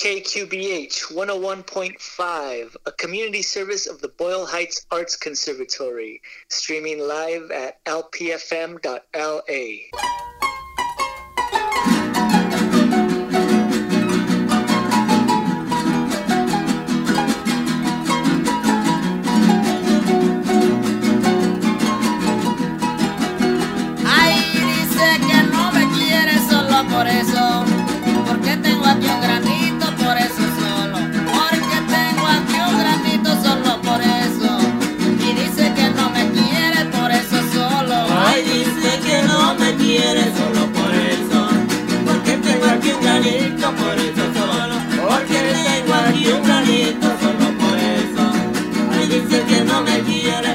KQBH 101.5, a community service of the Boyle Heights Arts Conservatory, streaming live at lpfm.la. Yeah.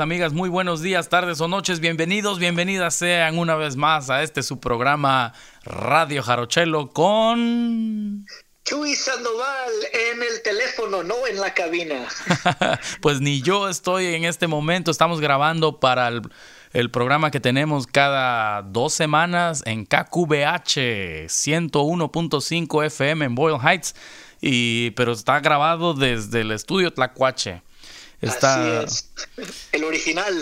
Amigos, amigas? Muy buenos días, tardes o noches. Bienvenidos, bienvenidas sean una vez más a este su programa Radio Jarochelo con... Chuy Sandoval en el teléfono, no en la cabina. pues ni yo estoy en este momento. Estamos grabando para el, programa que tenemos cada dos semanas en KQBH 101.5 FM en Boyle Heights. Y, pero está grabado desde el estudio Tlacuache. Está El original.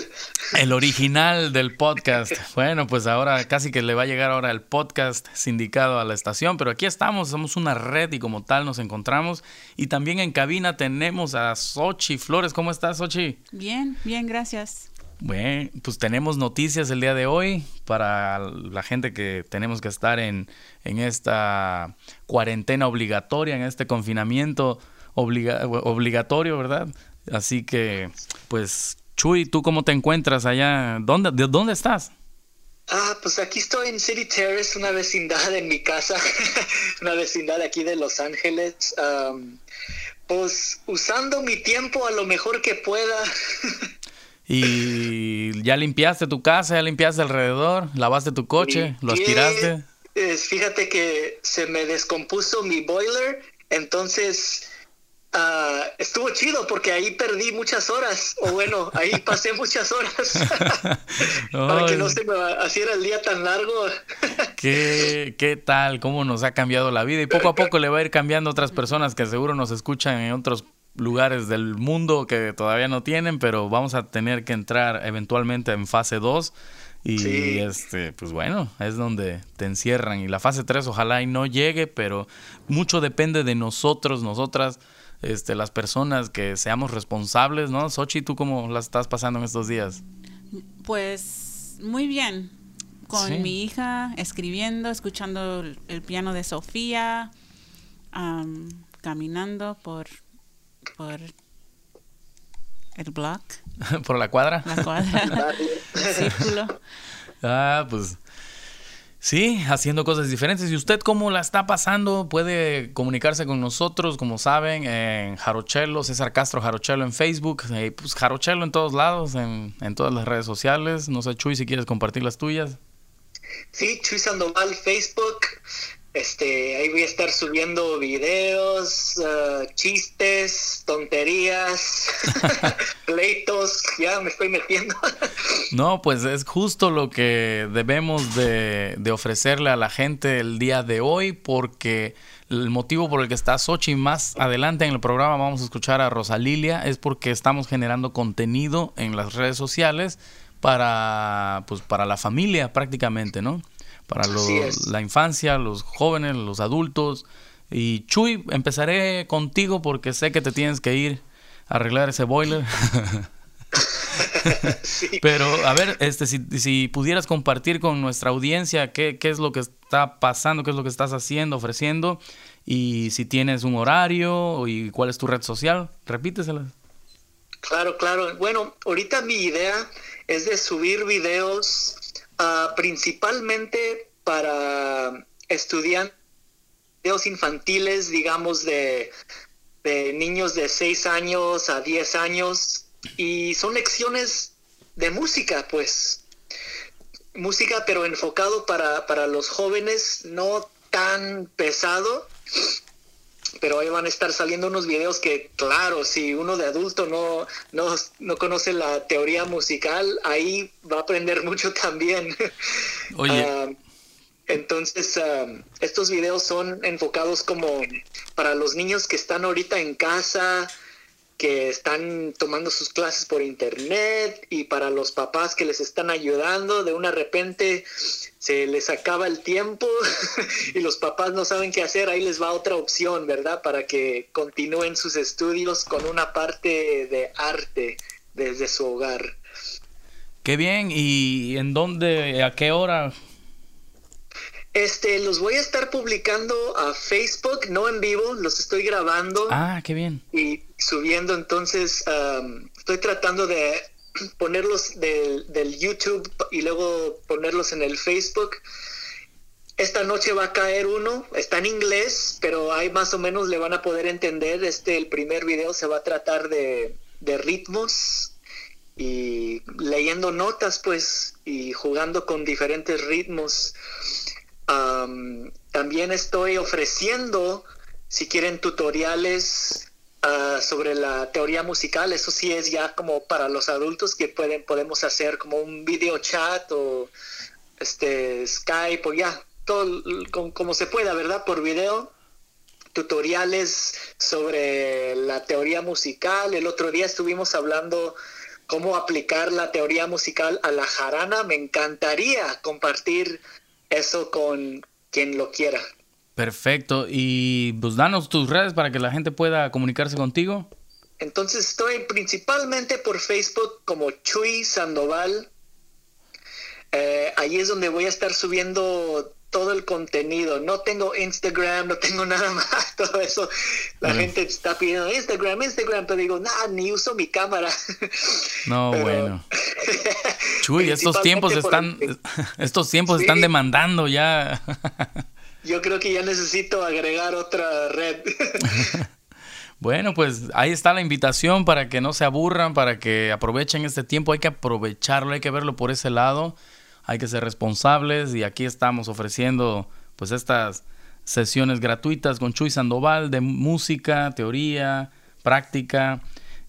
El original del podcast. Bueno, pues ahora casi que le va a llegar ahora el podcast sindicado a la estación, pero aquí estamos, somos una red y como tal nos encontramos. Y también en cabina tenemos a Sochi Flores. ¿Cómo estás, Sochi? Bien, bien, gracias. Bueno, pues tenemos noticias el día de hoy para la gente que tenemos que estar en, en esta cuarentena obligatoria, en este confinamiento obligatorio, ¿verdad? Así que, pues, Chuy, ¿tú cómo te encuentras allá? ¿Dónde, ¿De dónde estás? Ah, pues aquí estoy en City Terrace, una vecindad en mi casa, una vecindad aquí de Los Ángeles. pues usando mi tiempo a lo mejor que pueda. ¿Y ya limpiaste tu casa, ya limpiaste alrededor, lavaste tu coche, lo aspiraste? fíjate que se me descompuso mi boiler, entonces Ah, estuvo chido porque ahí perdí muchas horas, o bueno, ahí pasé muchas horas para que no se me haciera el día tan largo. ¿Qué, ¿Qué tal? ¿Cómo nos ha cambiado la vida? Y poco a poco le va a ir cambiando a otras personas que seguro nos escuchan en otros lugares del mundo que todavía no tienen, pero vamos a tener que entrar eventualmente en fase 2. Y este, pues bueno, es donde te encierran. Y la fase 3 ojalá y no llegue, pero mucho depende de nosotros, nosotras este, las personas que seamos responsables, ¿no? Sochi, ¿tú cómo las estás pasando en estos días? Pues muy bien. Con mi hija, escribiendo, escuchando el, piano de Sofía, caminando por, por el block. ¿Por la cuadra? La cuadra. Círculo. Ah, pues Sí, haciendo cosas diferentes. ¿Y usted cómo la está pasando? Puede comunicarse con nosotros, como saben, en Jarochelo, César Castro Jarochelo en Facebook, eh, pues Jarochelo en todos lados, en, todas las redes sociales. No sé, Chuy, si quieres compartir las tuyas. Sí, Chuy Sandoval, Facebook, este, ahí voy a estar subiendo videos, uh, chistes, tonterías, pleitos, ya me estoy metiendo. no, pues es justo lo que debemos de, ofrecerle a la gente el día de hoy, porque el motivo por el que está Sochi más adelante en el programa vamos a escuchar a Rosalilia es porque estamos generando contenido en las redes sociales para, pues, para la familia prácticamente, ¿no? Para la infancia, los jóvenes, los adultos. Y Chuy, empezaré contigo porque sé que te tienes que ir a arreglar ese boiler. Pero a ver, este, si, si, pudieras compartir con nuestra audiencia qué, qué, es lo que está pasando, qué es lo que estás haciendo, ofreciendo, y si tienes un horario y cuál es tu red social, repítesela. Claro, claro. Bueno, ahorita mi idea es de subir videos Ah, principalmente para estudiantes infantiles, digamos, de, de niños de 6 años a 10 años, y son lecciones de música, pues. Música, pero enfocado para, para los jóvenes, no tan pesado pero ahí van a estar saliendo unos videos que, claro, si uno de adulto no, no, conoce la teoría musical, ahí va a aprender mucho también. Oye. Ah, entonces, ah, estos videos son enfocados como para los niños que están ahorita en casa, que están tomando sus clases por internet y para los papás que les están ayudando, de una repente se les acaba el tiempo y los papás no saben qué hacer, ahí les va otra opción, ¿verdad? Para que continúen sus estudios con una parte de arte desde su hogar. Qué bien, ¿y en dónde, a qué hora? Este, los voy a estar publicando a Facebook, no en vivo, los estoy grabando. Ah, qué bien. Y subiendo, entonces estoy tratando de ponerlos del, YouTube y luego ponerlos en el Facebook. Esta noche va a caer uno, está en inglés, pero ahí más o menos le van a poder entender. Este, el primer video se va a tratar de, de ritmos y leyendo notas, pues, y jugando con diferentes ritmos también estoy ofreciendo, si quieren, tutoriales ah, sobre la teoría musical. Eso sí es ya como para los adultos que pueden, podemos hacer como un video chat o este Skype o ya, todo como, se pueda, ¿verdad? Por video tutoriales sobre la teoría musical. El otro día estuvimos hablando cómo aplicar la teoría musical a la jarana. Me encantaría compartir eso con quien lo quiera. Perfecto. Y pues danos tus redes para que la gente pueda comunicarse contigo. Entonces estoy principalmente por Facebook como Chuy Sandoval. Eh, ahí es donde voy a estar subiendo todo el contenido. No tengo Instagram, no tengo nada más, todo eso. La gente está pidiendo Instagram, Instagram, pero digo, nada, ni uso mi cámara. No, bueno. Chuy, estos tiempos están, estos tiempos están demandando ya. Yo creo que ya necesito agregar otra red. Bueno, pues ahí está la invitación para que no se aburran, para que aprovechen este tiempo. Hay que aprovecharlo, hay que verlo por ese lado hay que ser responsables y aquí estamos ofreciendo pues estas sesiones gratuitas con Chuy Sandoval de música, teoría, práctica.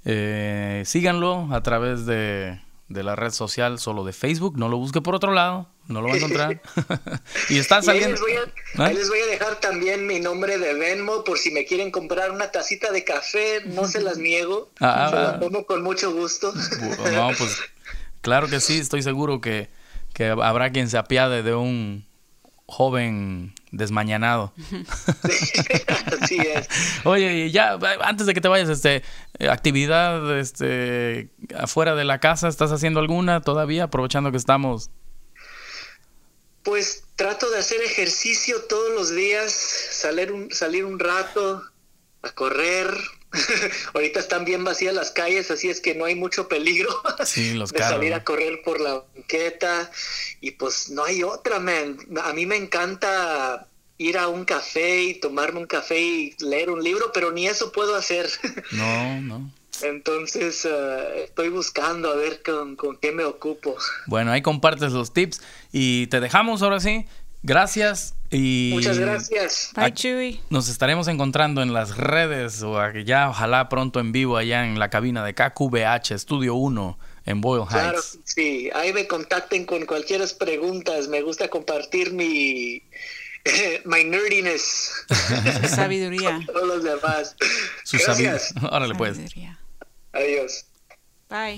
Eh, síganlo a través de, la red social solo de Facebook, no lo busque por otro lado, no lo va a encontrar. y está saliendo. ¿Ah? Ahí les, voy a, dejar también mi nombre de Venmo por si me quieren comprar una tacita de café, no se las niego, ah, se las tomo con mucho gusto. no, pues claro que sí, estoy seguro que que habrá quien se apiade de un joven desmañanado. Así es. Oye, ya antes de que te vayas, este, actividad, este, afuera de la casa, ¿estás haciendo alguna todavía, aprovechando que estamos? Pues trato de hacer ejercicio todos los días, salir un, salir un rato a correr. Ahorita están bien vacías las calles, así es que no hay mucho peligro los de salir a correr por la banqueta. Y pues no hay otra, man. A mí me encanta ir a un café y tomarme un café y leer un libro, pero ni eso puedo hacer. No, no. Entonces eh, estoy buscando a ver con, con, qué me ocupo. Bueno, ahí compartes los tips y te dejamos ahora sí. Gracias y... Muchas gracias. Bye, Chuy. Nos estaremos encontrando en las redes o ya ojalá pronto en vivo allá en la cabina de KQBH Estudio 1 en Boyle Heights. Claro, sí. Ahí me contacten con cualquier preguntas. Me gusta compartir mi my nerdiness. Su sabiduría. todos los demás. Su Gracias. Órale pues. Adiós. Bye.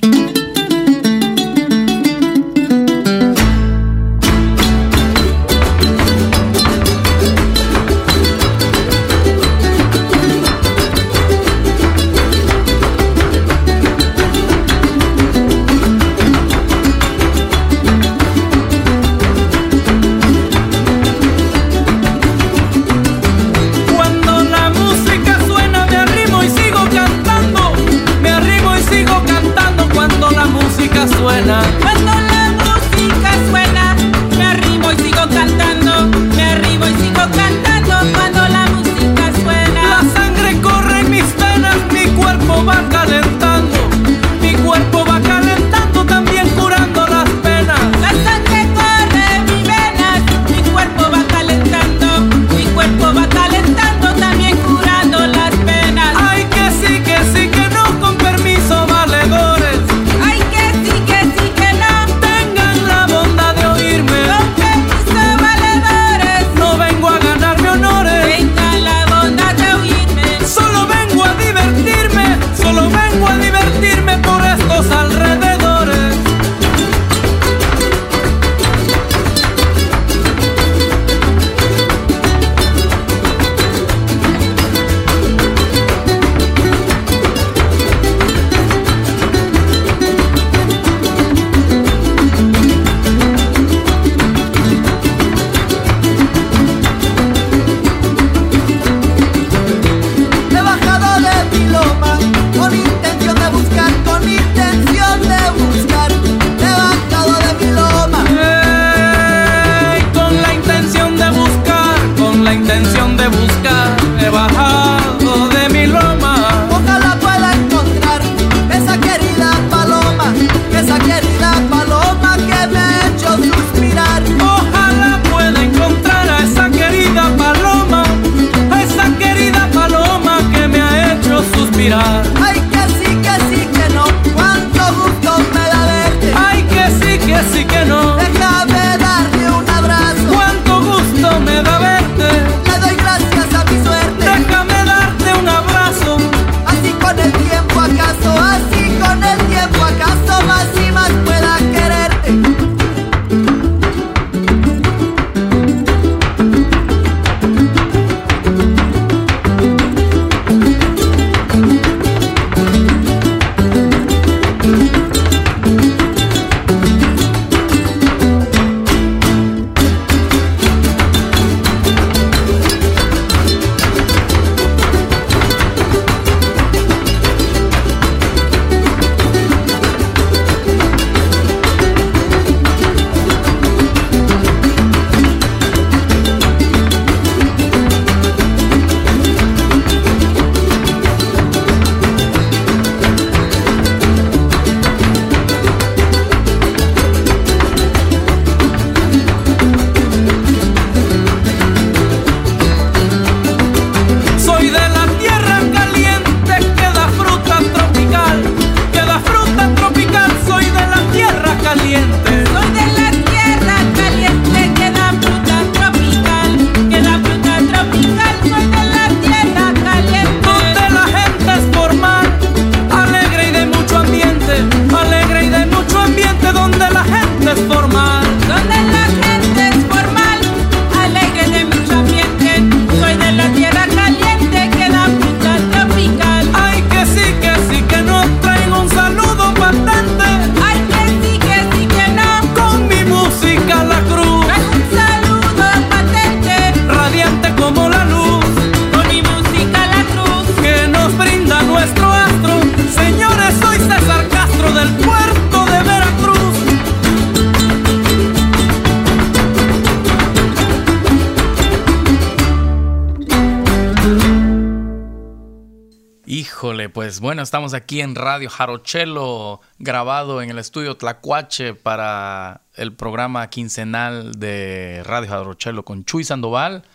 Híjole, pues bueno, estamos aquí en Radio Jarochelo, grabado en el estudio Tlacuache para el programa quincenal de Radio Jarochelo con Chuy Sandoval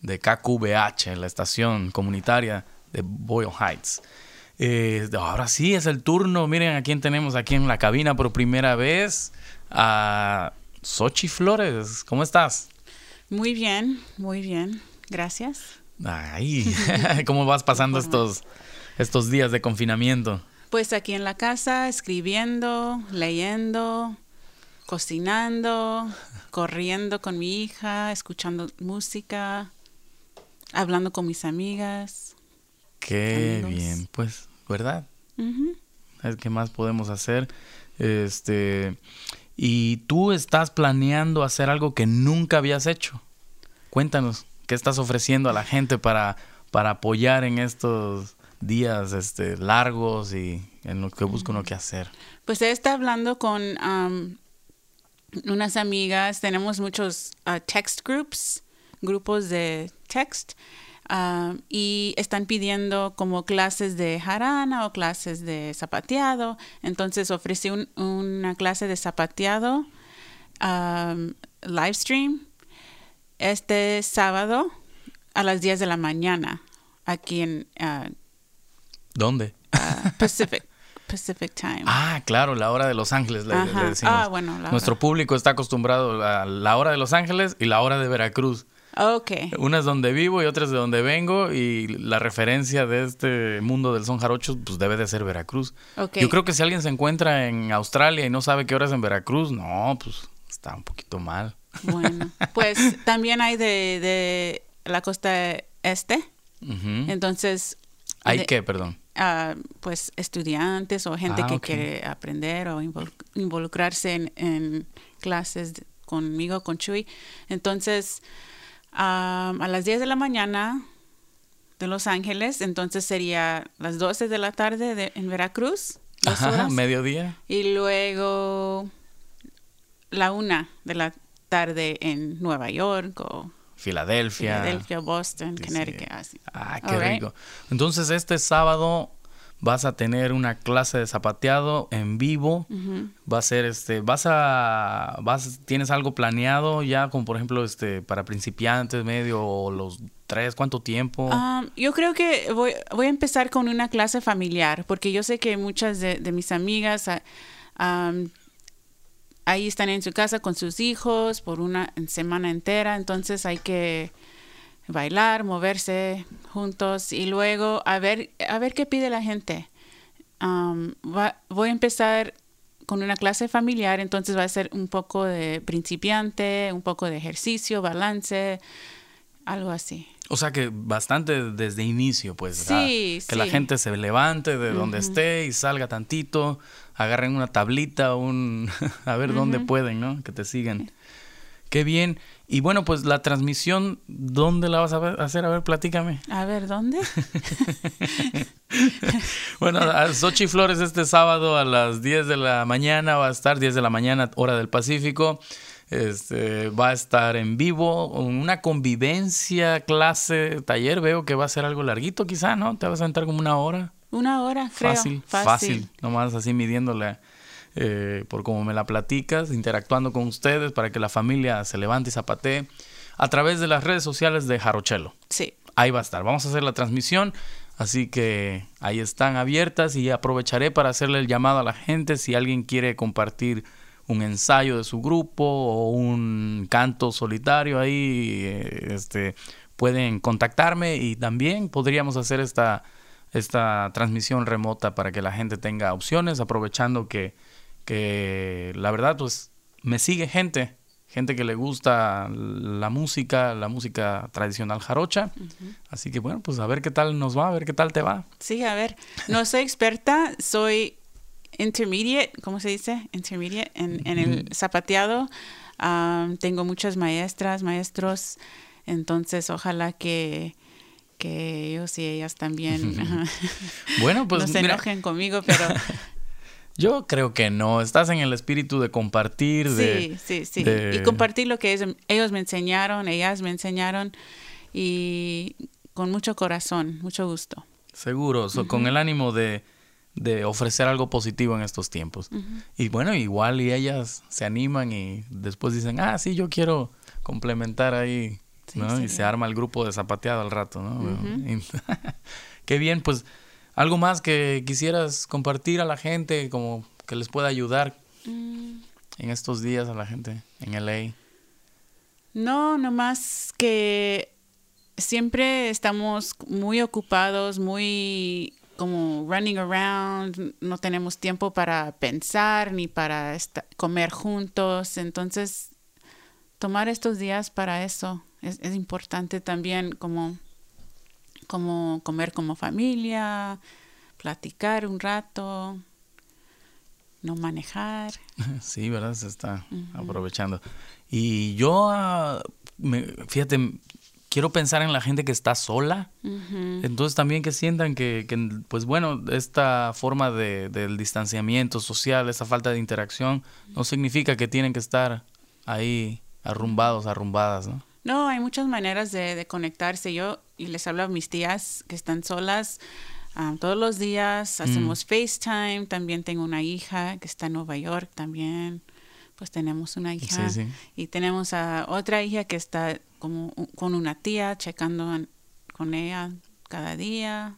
de KQBH, la estación comunitaria de Boyle Heights. Eh, ahora sí es el turno. Miren a quién tenemos aquí en la cabina por primera vez. A Sochi Flores. ¿Cómo estás? Muy bien, muy bien. Gracias. Ay, ¿cómo vas pasando estos, estos días de confinamiento? Pues aquí en la casa, escribiendo, leyendo, cocinando, corriendo con mi hija, escuchando música, hablando con mis amigas. Qué bien, pues, ¿verdad? ¿Qué más podemos hacer? Este, y tú estás planeando hacer algo que nunca habías hecho. Cuéntanos. ¿Qué estás ofreciendo a la gente para, para apoyar en estos días este, largos y en lo que busca uno que hacer? Pues he estado hablando con unas amigas, tenemos muchos uh, text groups, grupos de text, uh, y están pidiendo como clases de jarana o clases de zapateado. Entonces ofrecí una clase de zapateado um, live stream este sábado a las 10 de la mañana aquí en... Uh, ¿Dónde? Uh, Pacific. Pacific Time. Ah, claro, la hora de Los Ángeles, le, decimos. Ah, bueno, Nuestro público está acostumbrado a la hora de Los Ángeles y la hora de Veracruz. Ok. Una es donde vivo y otra es de donde vengo y la referencia de este mundo del son jarocho pues debe de ser Veracruz. Okay. Yo creo que si alguien se encuentra en Australia y no sabe qué hora es en Veracruz, no, pues está un poquito mal. Bueno, pues también hay de, de la costa este. Entonces... ¿Hay qué, perdón? Uh, pues estudiantes o gente Ah, que quiere aprender o invol- involucrarse en, en clases conmigo, con Chuy. Entonces, um, a las 10 de la mañana de Los Ángeles, entonces sería las 12 de la tarde de- en Veracruz, dos Ajá, horas. mediodía. Y luego la una de la tarde en Nueva York o Filadelfia. Philadelphia, Boston, sí. Connecticut. así. Ah, qué All right. rico. Entonces, este sábado vas a tener una clase de zapateado en vivo. Va a ser este, vas a vas tienes algo planeado ya como por ejemplo este para principiantes, medio o los tres, ¿cuánto tiempo? Um, yo creo que voy, voy a empezar con una clase familiar, porque yo sé que muchas de, de mis amigas ah, um, ahí están en su casa con sus hijos por una semana entera, entonces hay que bailar, moverse juntos y luego a ver, a ver qué pide la gente. Voy a empezar con una clase familiar, entonces va a ser un poco de principiante, un poco de ejercicio, balance, algo así. O sea que bastante desde inicio, pues. ¿verdad? Sí, Que la sí. gente se levante de donde esté y salga tantito, agarren una tablita, un a ver dónde pueden, ¿no? Que te sigan. Qué bien. Y bueno, pues la transmisión, ¿dónde la vas a hacer? A ver, platícame. A ver, ¿dónde? Bueno, a Sochi Flores este sábado a las 10 de la mañana va a estar, 10 de la mañana, hora del Pacífico. Este, va a estar en vivo, una convivencia, clase, taller. Veo que va a ser algo larguito, quizá, ¿no? Te vas a entrar como una hora. Una hora, creo. Fácil, fácil. Nomás así midiéndole eh, por cómo me la platicas, interactuando con ustedes para que la familia se levante y zapatee a través de las redes sociales de Jarochelo. Sí. Ahí va a estar. Vamos a hacer la transmisión. Así que ahí están abiertas y aprovecharé para hacerle el llamado a la gente si alguien quiere compartir un ensayo de su grupo o un canto solitario ahí eh, este pueden contactarme y también podríamos hacer esta esta transmisión remota para que la gente tenga opciones aprovechando que que la verdad pues me sigue gente gente que le gusta la música, la música tradicional jarocha. Así que bueno, pues a ver qué tal nos va, a ver qué tal te va. Sí, a ver. No soy experta, soy intermediate, ¿cómo se dice? Intermediate en, en el zapateado. Am, tengo muchas maestras, maestros, entonces ojalá que, que ellos y ellas también Bueno, pues no se mira, enojen conmigo, pero yo creo que no. Estás en el espíritu de compartir, de, sí, sí, sí. de- Y compartir lo que ellos, ellos me enseñaron, ellas me enseñaron y con mucho corazón, mucho gusto. Seguro, so, con el ánimo de, de, ofrecer algo positivo en estos tiempos. Y bueno, igual y ellas se animan y después dicen, ah, sí, yo quiero complementar ahí, ¿no? Y se arma el grupo de zapateado al rato, ¿no? Qué bien, pues algo más que quisieras compartir a la gente, como que les pueda ayudar mm. en estos días a la gente en LA. No, nomás que siempre estamos muy ocupados, muy como running around, no tenemos tiempo para pensar ni para comer juntos, entonces tomar estos días para eso es, importante también como, como comer como familia, platicar un rato, no manejar. Sí, ¿verdad? Se está aprovechando. Y yo, ah, fíjate, quiero pensar en la gente que está sola. Entonces también que sientan que, pues bueno, esta forma de, del distanciamiento social, esa falta de interacción, no significa que tienen que estar ahí arrumbados, arrumbadas, ¿no? No, hay muchas maneras de, conectarse. Yo, y les hablo a mis tías que están solas ah, todos los días, hacemos mm. FaceTime, también tengo una hija que está en Nueva York también pues tenemos una hija y tenemos a otra hija que está como con una tía checando con ella cada día.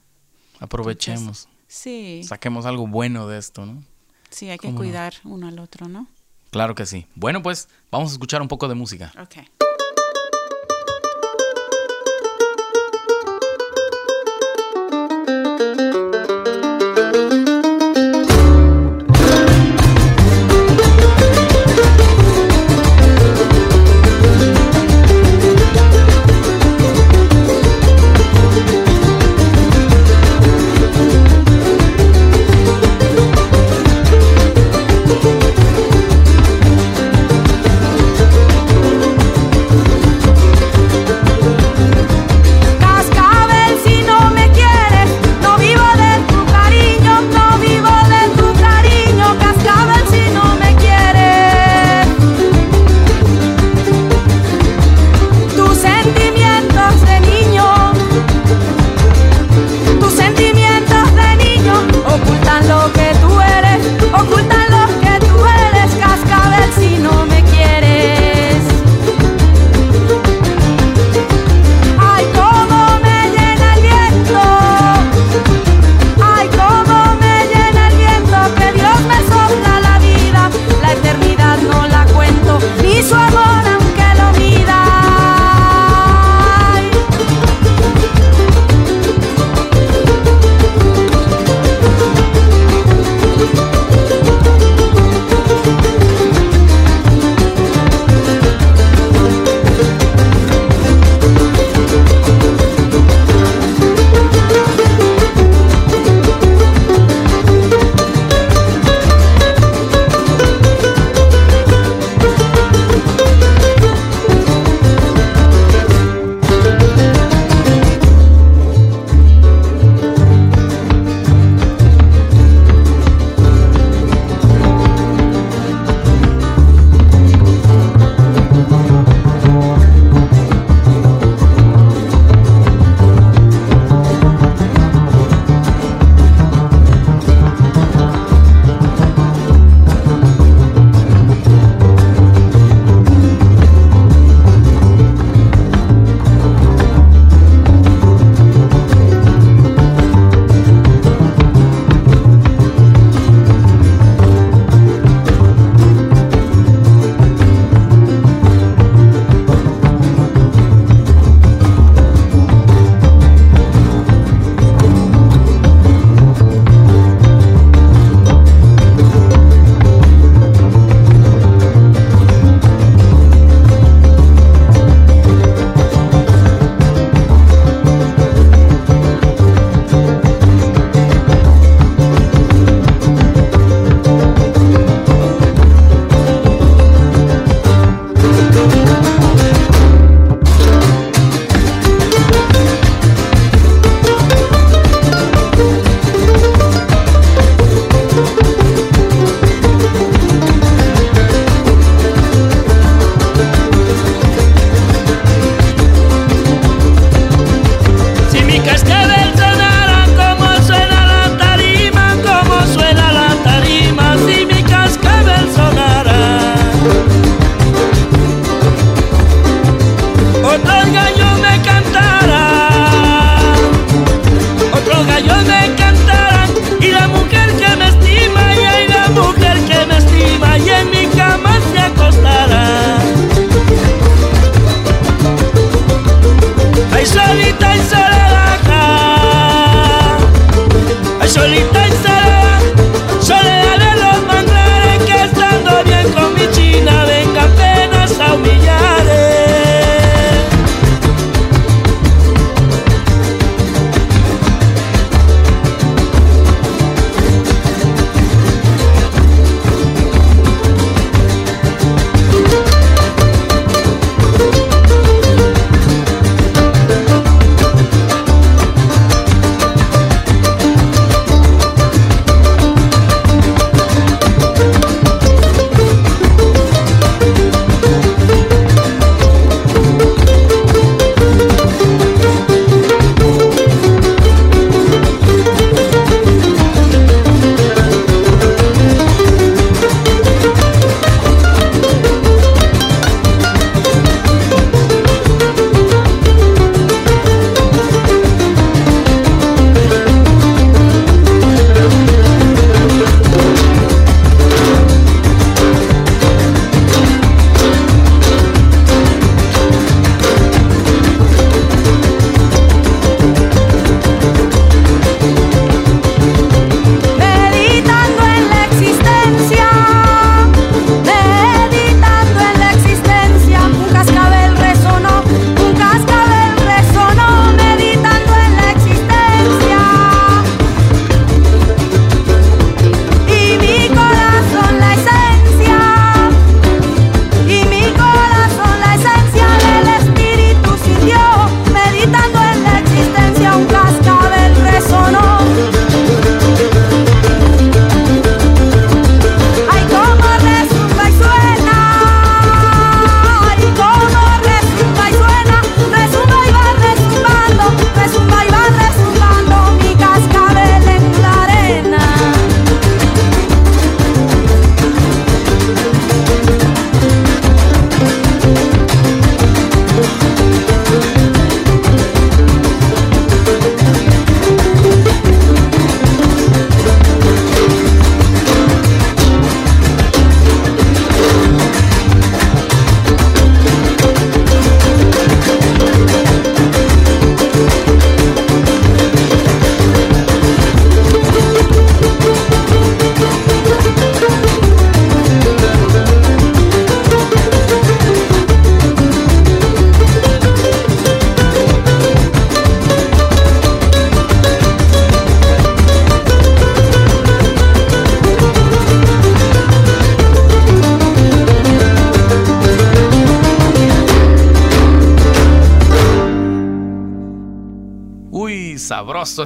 Aprovechemos. sí. Saquemos algo bueno de esto, ¿no? Sí, hay que cuidar uno al otro, ¿no? Claro que sí. Bueno, pues vamos a escuchar un poco de música. Okay.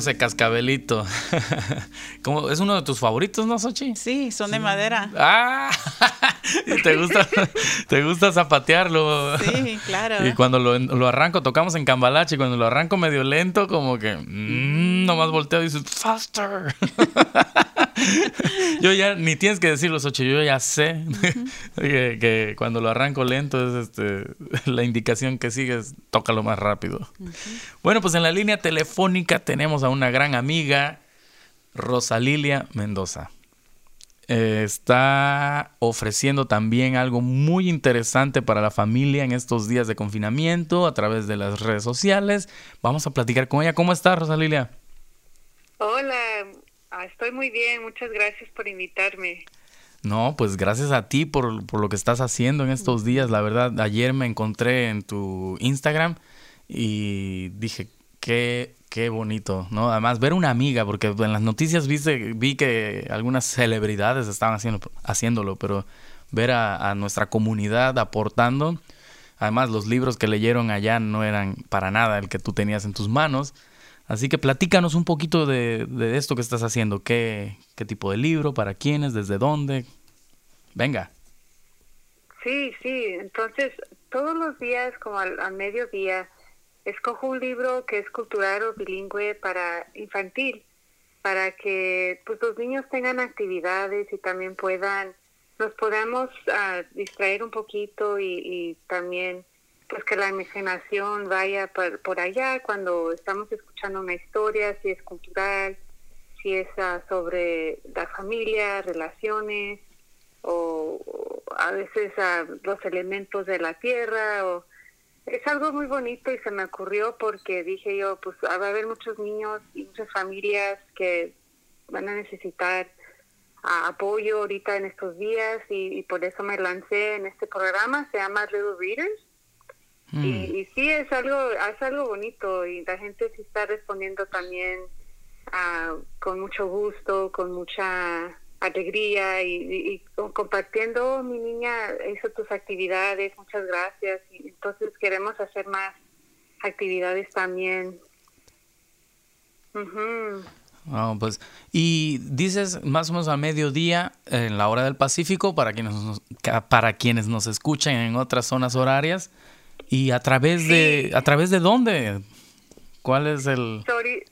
Ese cascabelito. ¿Cómo, ¿Es uno de tus favoritos, no, Sochi? Sí, son de madera. Ah, ¿te gusta, te gusta zapatearlo. Sí, claro. Y cuando lo, lo arranco, tocamos en Cambalache, y cuando lo arranco medio lento, como que mmm, nomás volteo y dices, faster. yo ya, ni tienes que decirlo, Sochi, yo ya sé que, que, cuando lo arranco lento es este, la indicación que sigue es tócalo más rápido. Bueno, pues en la línea telefónica tenemos a una gran amiga, Rosalilia Mendoza. Eh, está ofreciendo también algo muy interesante para la familia en estos días de confinamiento a través de las redes sociales. Vamos a platicar con ella. ¿Cómo estás, Rosalilia? Hola, ah, estoy muy bien. Muchas gracias por invitarme. No, pues gracias a ti por, por, lo que estás haciendo en estos días. La verdad, ayer me encontré en tu Instagram y dije, qué, qué bonito, ¿no? Además, ver una amiga, porque en las noticias viste, vi que algunas celebridades estaban haciendo, haciéndolo, pero ver a, nuestra comunidad aportando, además los libros que leyeron allá no eran para nada el que tú tenías en tus manos. Así que platícanos un poquito de, de esto que estás haciendo. ¿Qué, ¿Qué tipo de libro? ¿Para quiénes? ¿Desde dónde? Venga. Sí, sí. Entonces, todos los días, como al, al mediodía, escojo un libro que es cultural o bilingüe para infantil, para que pues los niños tengan actividades y también puedan, nos podamos uh, distraer un poquito y, también pues que la imaginación vaya por, por, allá cuando estamos escuchando una historia, si es cultural, si es uh, sobre la familia, relaciones o, o a veces uh, los elementos de la tierra o es algo muy bonito y se me ocurrió porque dije yo, pues va a haber muchos niños y muchas familias que van a necesitar uh, apoyo ahorita en estos días y, y, por eso me lancé en este programa, se llama Little Readers. Mm. Y, y, sí, es algo, es algo bonito y la gente sí está respondiendo también uh, con mucho gusto, con mucha alegría y, y, y, compartiendo, mi niña hizo tus actividades, muchas gracias. Y entonces queremos hacer más actividades también. Uh -huh. Oh, pues, y dices más o menos a mediodía en la hora del Pacífico para quienes nos, para quienes nos escuchan en otras zonas horarias y a través sí. de a través de dónde cuál es el Sorry.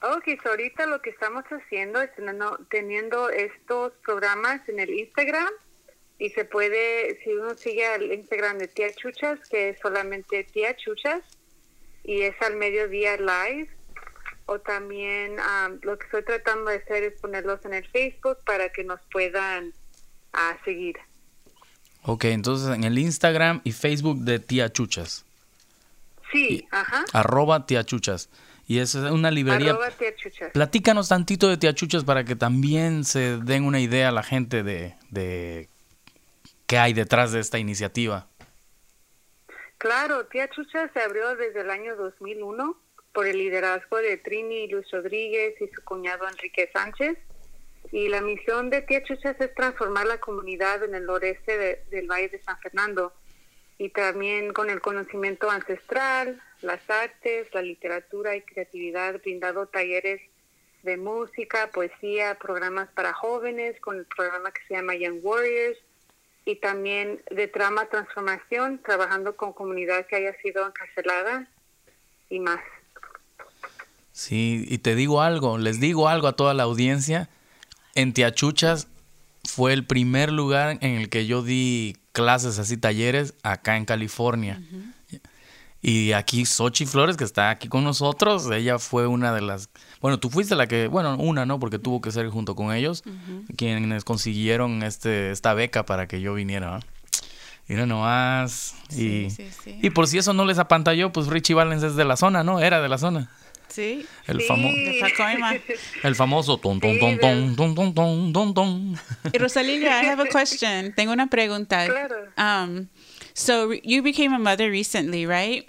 Ok, so ahorita lo que estamos haciendo es teniendo, estos programas en el Instagram y se puede, si uno sigue al Instagram de Tía Chuchas, que es solamente Tía Chuchas, y es al mediodía live, o también um, lo que estoy tratando de hacer es ponerlos en el Facebook para que nos puedan uh, seguir. Ok, entonces en el Instagram y Facebook de Tía Chuchas. Sí, y, ajá. Arroba Tía Chuchas. Y es una librería. Platícanos tantito de Tiachuchas para que también se den una idea a la gente de, de qué hay detrás de esta iniciativa. Claro, Tiachuchas se abrió desde el año 2001 por el liderazgo de Trini Luis Rodríguez y su cuñado Enrique Sánchez. Y la misión de Tiachuchas es transformar la comunidad en el noreste de, del Valle de San Fernando y también con el conocimiento ancestral, las artes, la literatura y creatividad, brindado talleres de música, poesía, programas para jóvenes con el programa que se llama Young Warriors y también de trama transformación, trabajando con comunidad que haya sido encarcelada y más. Sí, y te digo algo, les digo algo a toda la audiencia, en Tiachuchas fue el primer lugar en el que yo di clases así, talleres, acá en California. Uh -huh. Y aquí Sochi Flores, que está aquí con nosotros, ella fue una de las... Bueno, tú fuiste la que... Bueno, una, ¿no? Porque tuvo que ser junto con ellos, uh -huh. quienes consiguieron este, esta beca para que yo viniera. ¿no? Mira nomás. Sí, y, sí, sí. y por si eso no les apantalló, pues Richie Valens es de la zona, ¿no? Era de la zona. Sí. El, sí. famo el famoso ton ton ton ton ton ton ton ton ton. Rosalinda, I have a question. Tengo una pregunta. Claro. Um, so you became a mother recently, right?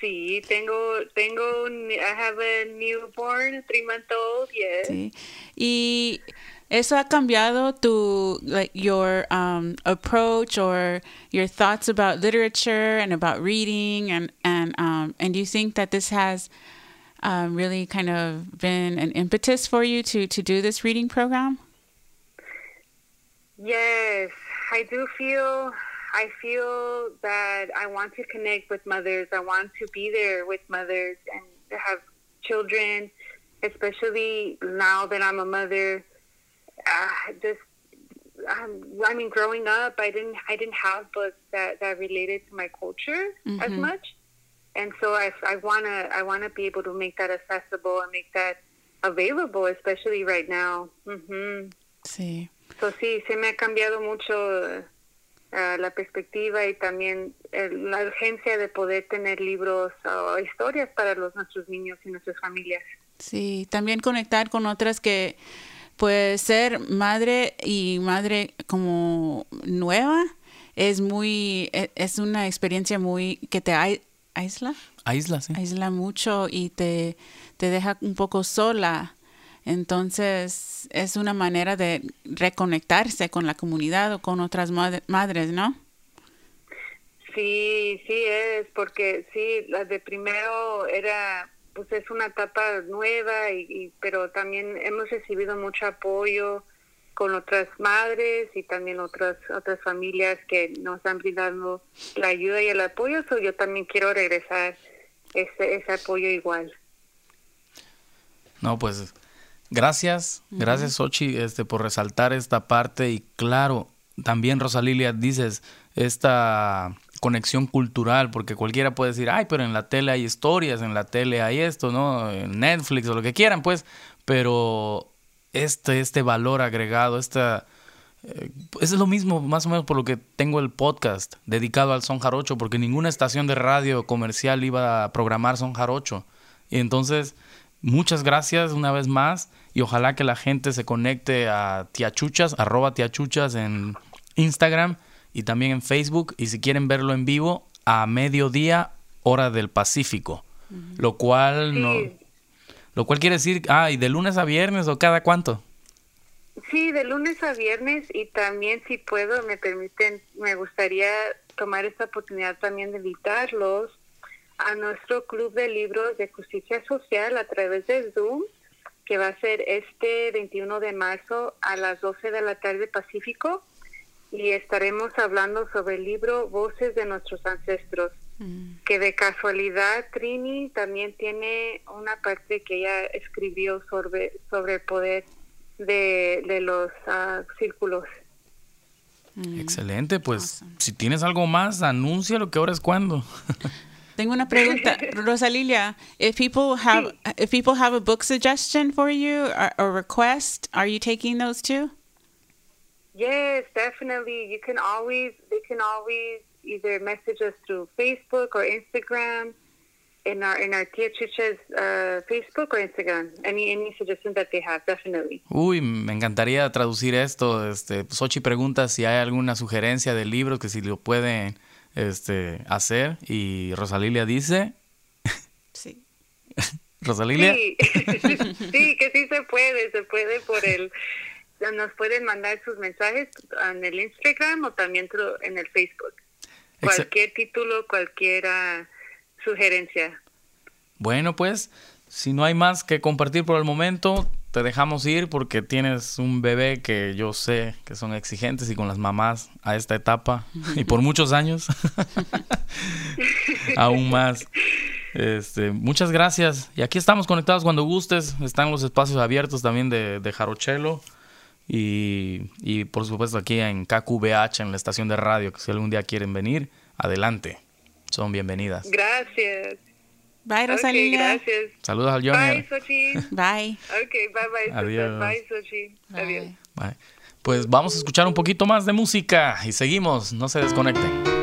Sí, tengo, tengo, I have a newborn, three month old, yes. Sí. Y eso ha cambiado tu, like, your um, approach or your thoughts about literature and about reading and, and, um, and do you think that this has um, really kind of been an impetus for you to to do this reading program? Yes, I do feel I feel that I want to connect with mothers. I want to be there with mothers and to have children, especially now that I'm a mother. Uh, just um, I mean, growing up, I didn't I didn't have books that, that related to my culture mm-hmm. as much, and so I, I wanna I wanna be able to make that accessible and make that available, especially right now. Mm-hmm. Sí. So sí, se me ha cambiado mucho uh, la perspectiva y también el, la urgencia de poder tener libros o historias para los nuestros niños y nuestras familias. Sí, también conectar con otras que pues ser madre y madre como nueva es muy, e, es una experiencia muy que te aísla. Aísla, sí. Aísla mucho y te, te deja un poco sola. Entonces es una manera de reconectarse con la comunidad o con otras madres, ¿no? Sí, sí es, porque sí, la de primero era pues es una etapa nueva, y, pero también hemos recibido mucho apoyo con otras madres y también otras otras familias que nos han brindado la ayuda y el apoyo. So yo también quiero regresar ese, ese apoyo igual. No, pues gracias, gracias Sochi este, por resaltar esta parte y claro, también Rosalilia dices, esta conexión cultural, porque cualquiera puede decir, ay, pero en la tele hay historias, en la tele hay esto, ¿no? En Netflix o lo que quieran, pues, pero este, este valor agregado, esta... Eh, es lo mismo, más o menos por lo que tengo el podcast dedicado al son jarocho, porque ninguna estación de radio comercial iba a programar son jarocho. Y entonces, muchas gracias una vez más y ojalá que la gente se conecte a tiachuchas, arroba tiachuchas en Instagram y también en Facebook. Y si quieren verlo en vivo, a mediodía, hora del Pacífico. Lo cual no. Lo cual quiere decir, ah, ¿y de lunes a viernes o cada cuánto? Sí, de lunes a viernes y también si puedo, me permiten, me gustaría tomar esta oportunidad también de invitarlos a nuestro club de libros de justicia social a través de Zoom, que va a ser este 21 de marzo a las 12 de la tarde Pacífico y estaremos hablando sobre el libro Voces de nuestros ancestros, mm. que de casualidad Trini también tiene una parte que ella escribió sobre, sobre el poder de, de los uh, círculos. Mm. Excelente, pues si tienes algo más, anuncia lo que ahora es cuando. Tengo una pregunta, Rosalilia. If people have if people have a book suggestion for you or, or request, are you taking those too? Yes, definitely. You can always they can always either message us through Facebook or Instagram in our in our Tia Chucha's uh, Facebook or Instagram. Any any suggestions that they have, definitely. Uy, me encantaría traducir esto. Este, Sochi pregunta si hay alguna sugerencia de libros que si lo pueden este hacer y Rosalilia dice sí. Rosalilia. Sí. sí, que sí se puede, se puede por el nos pueden mandar sus mensajes en el Instagram o también en el Facebook. Cualquier título, cualquier sugerencia. Bueno, pues, si no hay más que compartir por el momento, dejamos ir porque tienes un bebé que yo sé que son exigentes y con las mamás a esta etapa y por muchos años aún más. Este, muchas gracias. Y aquí estamos conectados cuando gustes. Están los espacios abiertos también de, de Jarochelo. Y, y por supuesto aquí en KQBH, en la estación de radio, que si algún día quieren venir, adelante. Son bienvenidas. Gracias. Bye, Rosalía. gracias. Saludos al Junior. Bye, Sochi. Bye. Ok, bye, bye. Adiós. Bye, Sochi. Adiós. Bye. Pues vamos a escuchar un poquito más de música y seguimos. No se desconecten.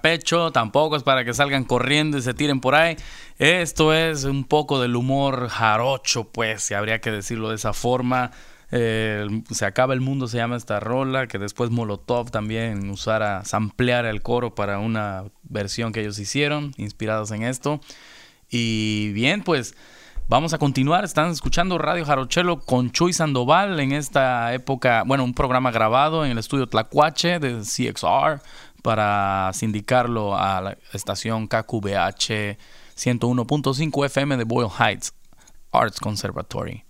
Pecho, tampoco es para que salgan corriendo y se tiren por ahí. Esto es un poco del humor jarocho, pues, si habría que decirlo de esa forma. Se acaba el mundo se llama esta rola que después Molotov también usara samplear el coro para una versión que ellos hicieron inspirados en esto y bien pues vamos a continuar están escuchando Radio Jarochelo con Chuy Sandoval en esta época bueno un programa grabado en el estudio Tlacuache de CXR para sindicarlo a la estación KQBH 101.5 FM de Boyle Heights Arts Conservatory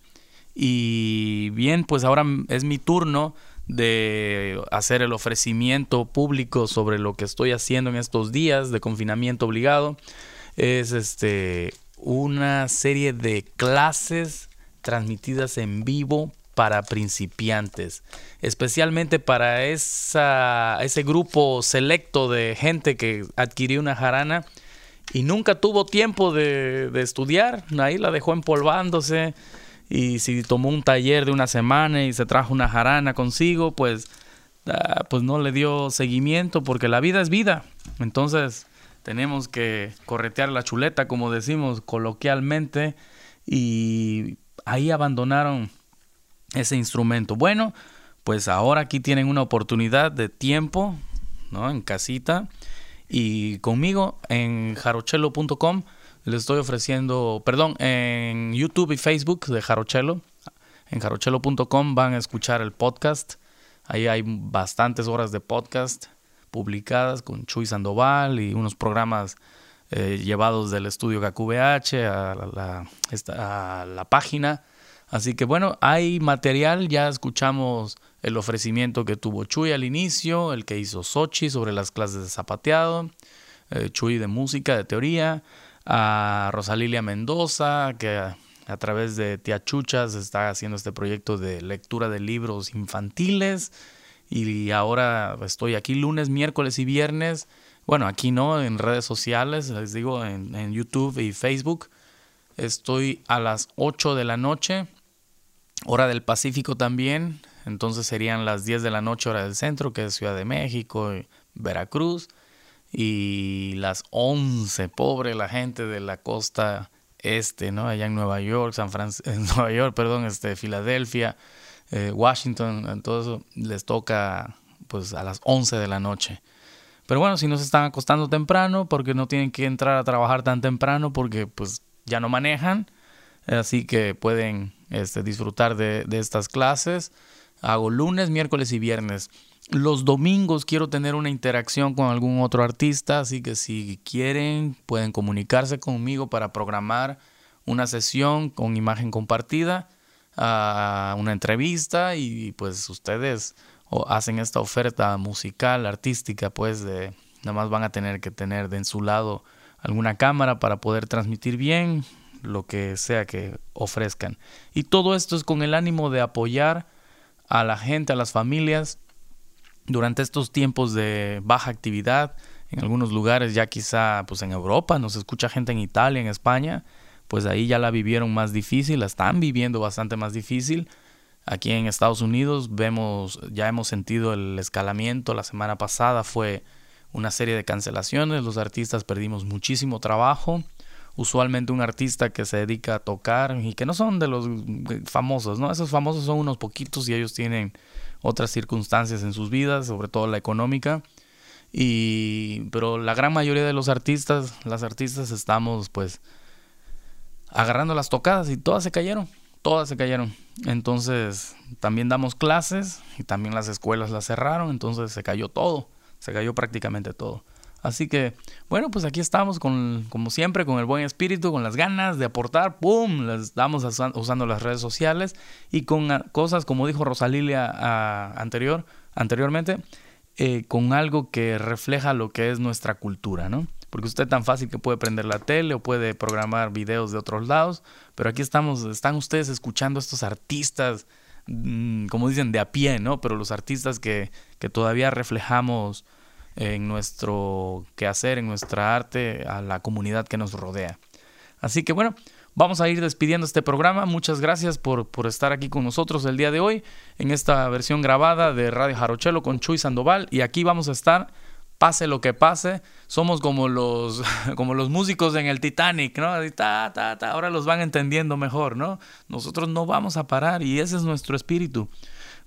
y bien, pues ahora es mi turno de hacer el ofrecimiento público sobre lo que estoy haciendo en estos días de confinamiento obligado. Es este una serie de clases transmitidas en vivo para principiantes, especialmente para esa, ese grupo selecto de gente que adquirió una jarana y nunca tuvo tiempo de, de estudiar, ahí la dejó empolvándose y si tomó un taller de una semana y se trajo una jarana consigo, pues, ah, pues no le dio seguimiento porque la vida es vida. Entonces tenemos que corretear la chuleta, como decimos coloquialmente, y ahí abandonaron ese instrumento. Bueno, pues ahora aquí tienen una oportunidad de tiempo, ¿no? En casita. Y conmigo en jarochelo.com les estoy ofreciendo, perdón, en YouTube y Facebook de Jarochelo. En jarochelo.com van a escuchar el podcast. Ahí hay bastantes horas de podcast publicadas con Chuy Sandoval y unos programas eh, llevados del estudio KQBH a la, a la página. Así que bueno, hay material, ya escuchamos el ofrecimiento que tuvo Chuy al inicio, el que hizo Sochi sobre las clases de zapateado, eh, Chuy de música, de teoría, a Rosalilia Mendoza, que a, través de Tía Chuchas está haciendo este proyecto de lectura de libros infantiles. Y ahora estoy aquí lunes, miércoles y viernes. Bueno, aquí no, en redes sociales, les digo, en, en YouTube y Facebook. Estoy a las 8 de la noche, hora del Pacífico también. Entonces serían las 10 de la noche, hora del centro, que es Ciudad de México, y Veracruz y las 11, pobre la gente de la costa este, ¿no? Allá en Nueva York, San Francisco, en Nueva York, perdón, este, Filadelfia, eh, Washington, todo eso les toca pues a las 11 de la noche. Pero bueno, si no se están acostando temprano, porque no tienen que entrar a trabajar tan temprano, porque pues ya no manejan, así que pueden este, disfrutar de, estas clases. Hago lunes, miércoles y viernes. Los domingos quiero tener una interacción con algún otro artista, así que si quieren pueden comunicarse conmigo para programar una sesión con imagen compartida, uh, una entrevista y pues ustedes hacen esta oferta musical, artística, pues de nada más van a tener que tener de en su lado alguna cámara para poder transmitir bien lo que sea que ofrezcan. Y todo esto es con el ánimo de apoyar a la gente, a las familias durante estos tiempos de baja actividad, en algunos lugares ya quizá pues en Europa, nos escucha gente en Italia, en España, pues ahí ya la vivieron más difícil, la están viviendo bastante más difícil. Aquí en Estados Unidos vemos, ya hemos sentido el escalamiento, la semana pasada fue una serie de cancelaciones, los artistas perdimos muchísimo trabajo. Usualmente un artista que se dedica a tocar y que no son de los famosos, ¿no? Esos famosos son unos poquitos y ellos tienen otras circunstancias en sus vidas, sobre todo la económica. Y, pero la gran mayoría de los artistas, las artistas estamos pues agarrando las tocadas y todas se cayeron, todas se cayeron. Entonces también damos clases y también las escuelas las cerraron, entonces se cayó todo, se cayó prácticamente todo. Así que, bueno, pues aquí estamos con, como siempre, con el buen espíritu, con las ganas de aportar, ¡pum! Les estamos usando las redes sociales y con cosas, como dijo Rosalilia anterior, anteriormente, eh, con algo que refleja lo que es nuestra cultura, ¿no? Porque usted tan fácil que puede prender la tele o puede programar videos de otros lados, pero aquí estamos, están ustedes escuchando a estos artistas, mm, como dicen, de a pie, ¿no? Pero los artistas que, que todavía reflejamos en nuestro quehacer, en nuestra arte, a la comunidad que nos rodea. Así que bueno, Vamos a ir despidiendo este programa. Muchas gracias por, por estar aquí con nosotros el día de hoy en esta versión grabada de Radio Jarochelo con Chuy Sandoval. Y aquí vamos a estar pase lo que pase, somos como los, como los músicos en el Titanic, ¿no? ta, ta, ta, ahora los van entendiendo mejor, ¿no? Nosotros no vamos a parar y ese es nuestro espíritu.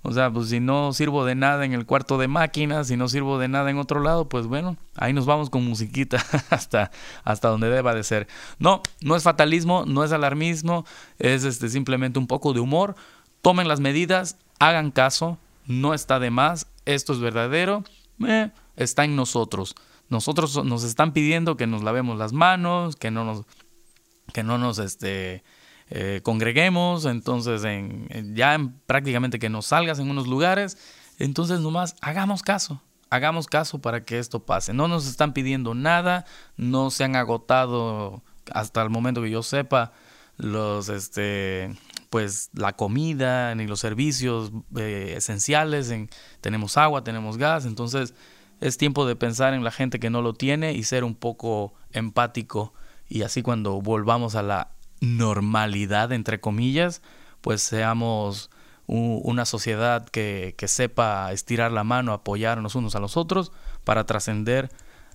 O sea, pues si no sirvo de nada en el cuarto de máquinas, si no sirvo de nada en otro lado, pues bueno, ahí nos vamos con musiquita hasta, hasta donde deba de ser. No, no es fatalismo, no es alarmismo, es este, simplemente un poco de humor. Tomen las medidas, hagan caso, no está de más, esto es verdadero. Eh, está en nosotros. Nosotros nos están pidiendo que nos lavemos las manos, que no nos, que no nos este, eh, congreguemos, entonces en, ya prácticamente que nos salgas en unos lugares, entonces nomás hagamos caso, hagamos caso para que esto pase. No nos están pidiendo nada, no se han agotado hasta el momento que yo sepa los este pues la comida ni los servicios eh, esenciales en, tenemos agua tenemos gas entonces es tiempo de pensar en la gente que no lo tiene y ser un poco empático y así cuando volvamos a la normalidad, entre comillas, pues seamos una sociedad que, que sepa estirar la mano, apoyarnos unos a los otros para trascender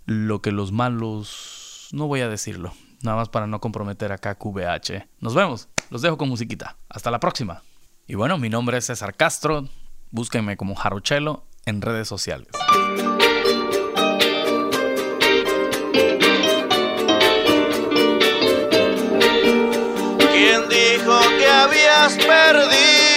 lo que los malos, no voy a decirlo, nada más para no comprometer acá QVH. Nos vemos, los dejo con musiquita. Hasta la próxima. Y bueno, mi nombre es César Castro, búsquenme como Jarochelo en redes sociales. Habías perdido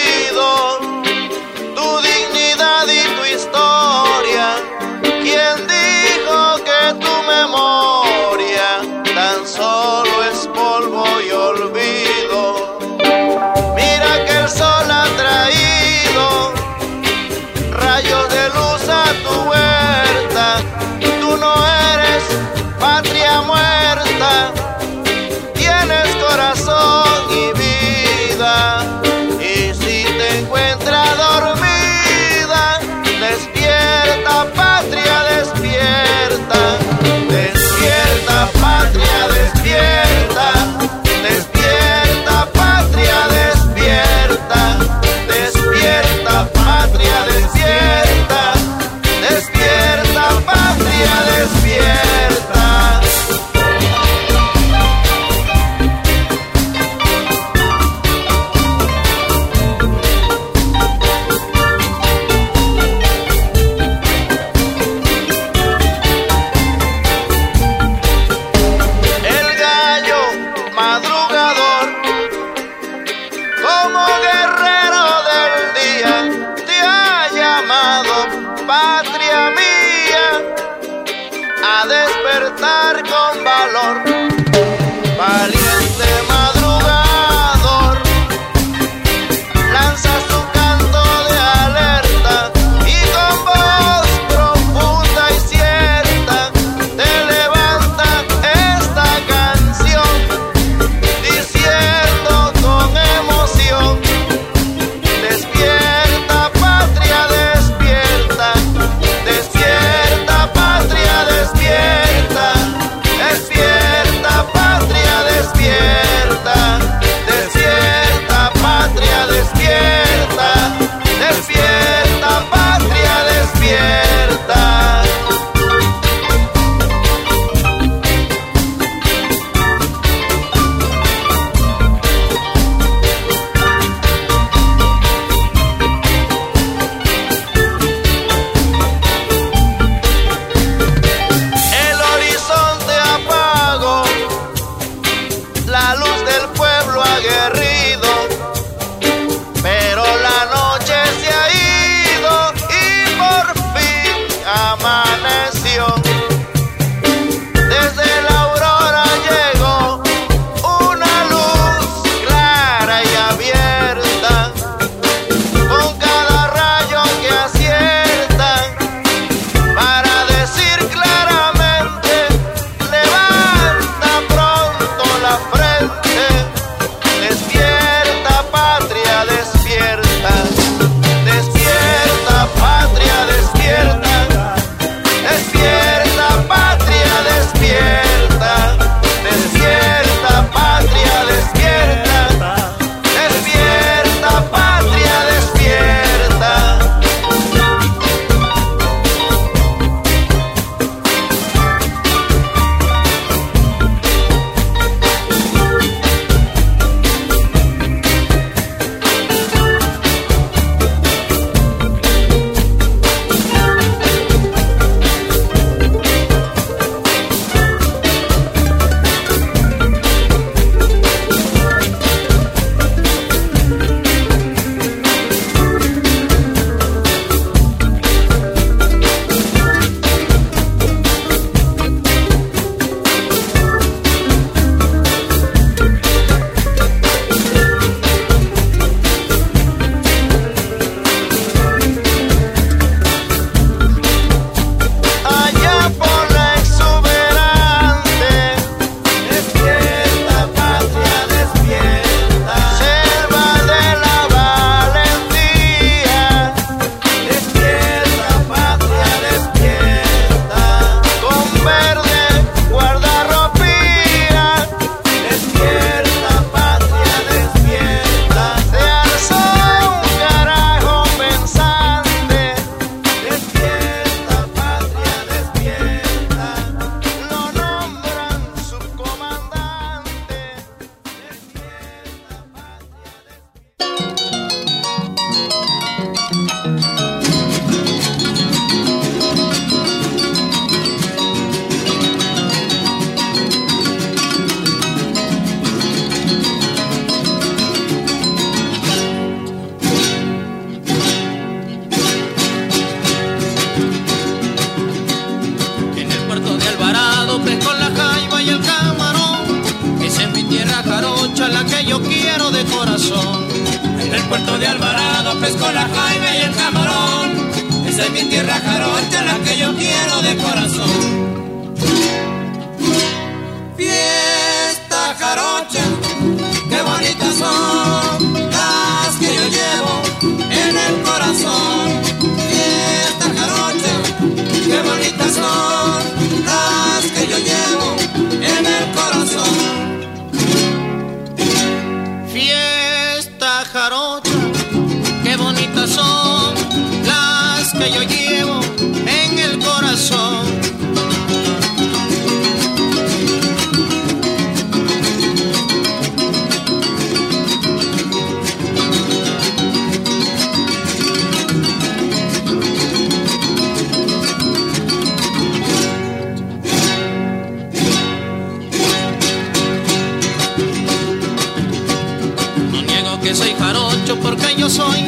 corazón.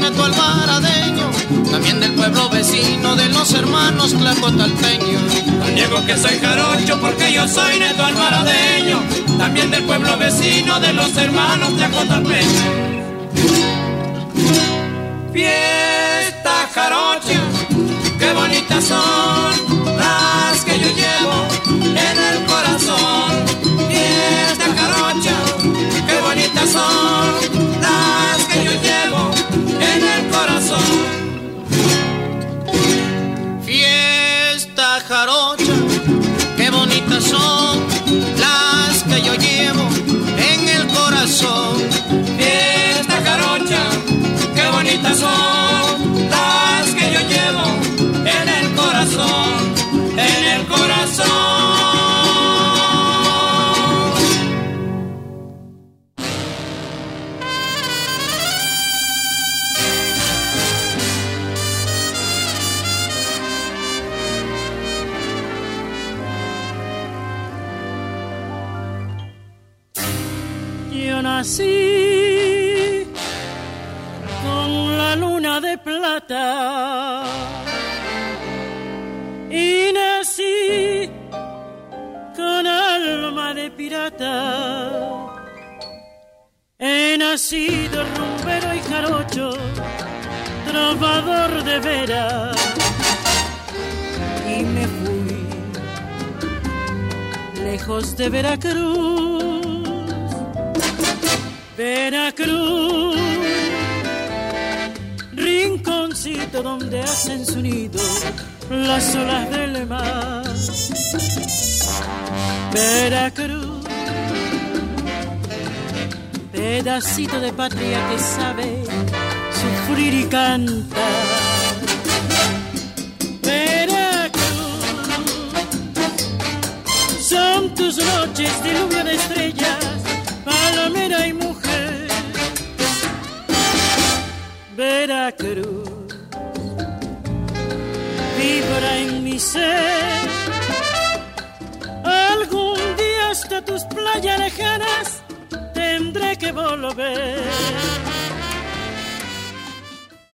Neto alvaradeño, también del pueblo vecino de los hermanos tlacotalpeños. No niego que soy jarocho porque yo soy neto alvaradeño, también del pueblo vecino de los hermanos de Acotalpeño. Fiesta jarocha, qué bonitas son las que yo llevo en el corazón. Fiesta jarocha, qué bonitas son lejos de Veracruz. Veracruz, rinconcito donde hacen su nido las olas del mar. Veracruz, pedacito de patria que sabe sufrir y cantar. Tus noches diluvio de estrellas, palomera y mujer. Veracruz, vibra en mi ser. Algún día hasta tus playas lejanas tendré que volver.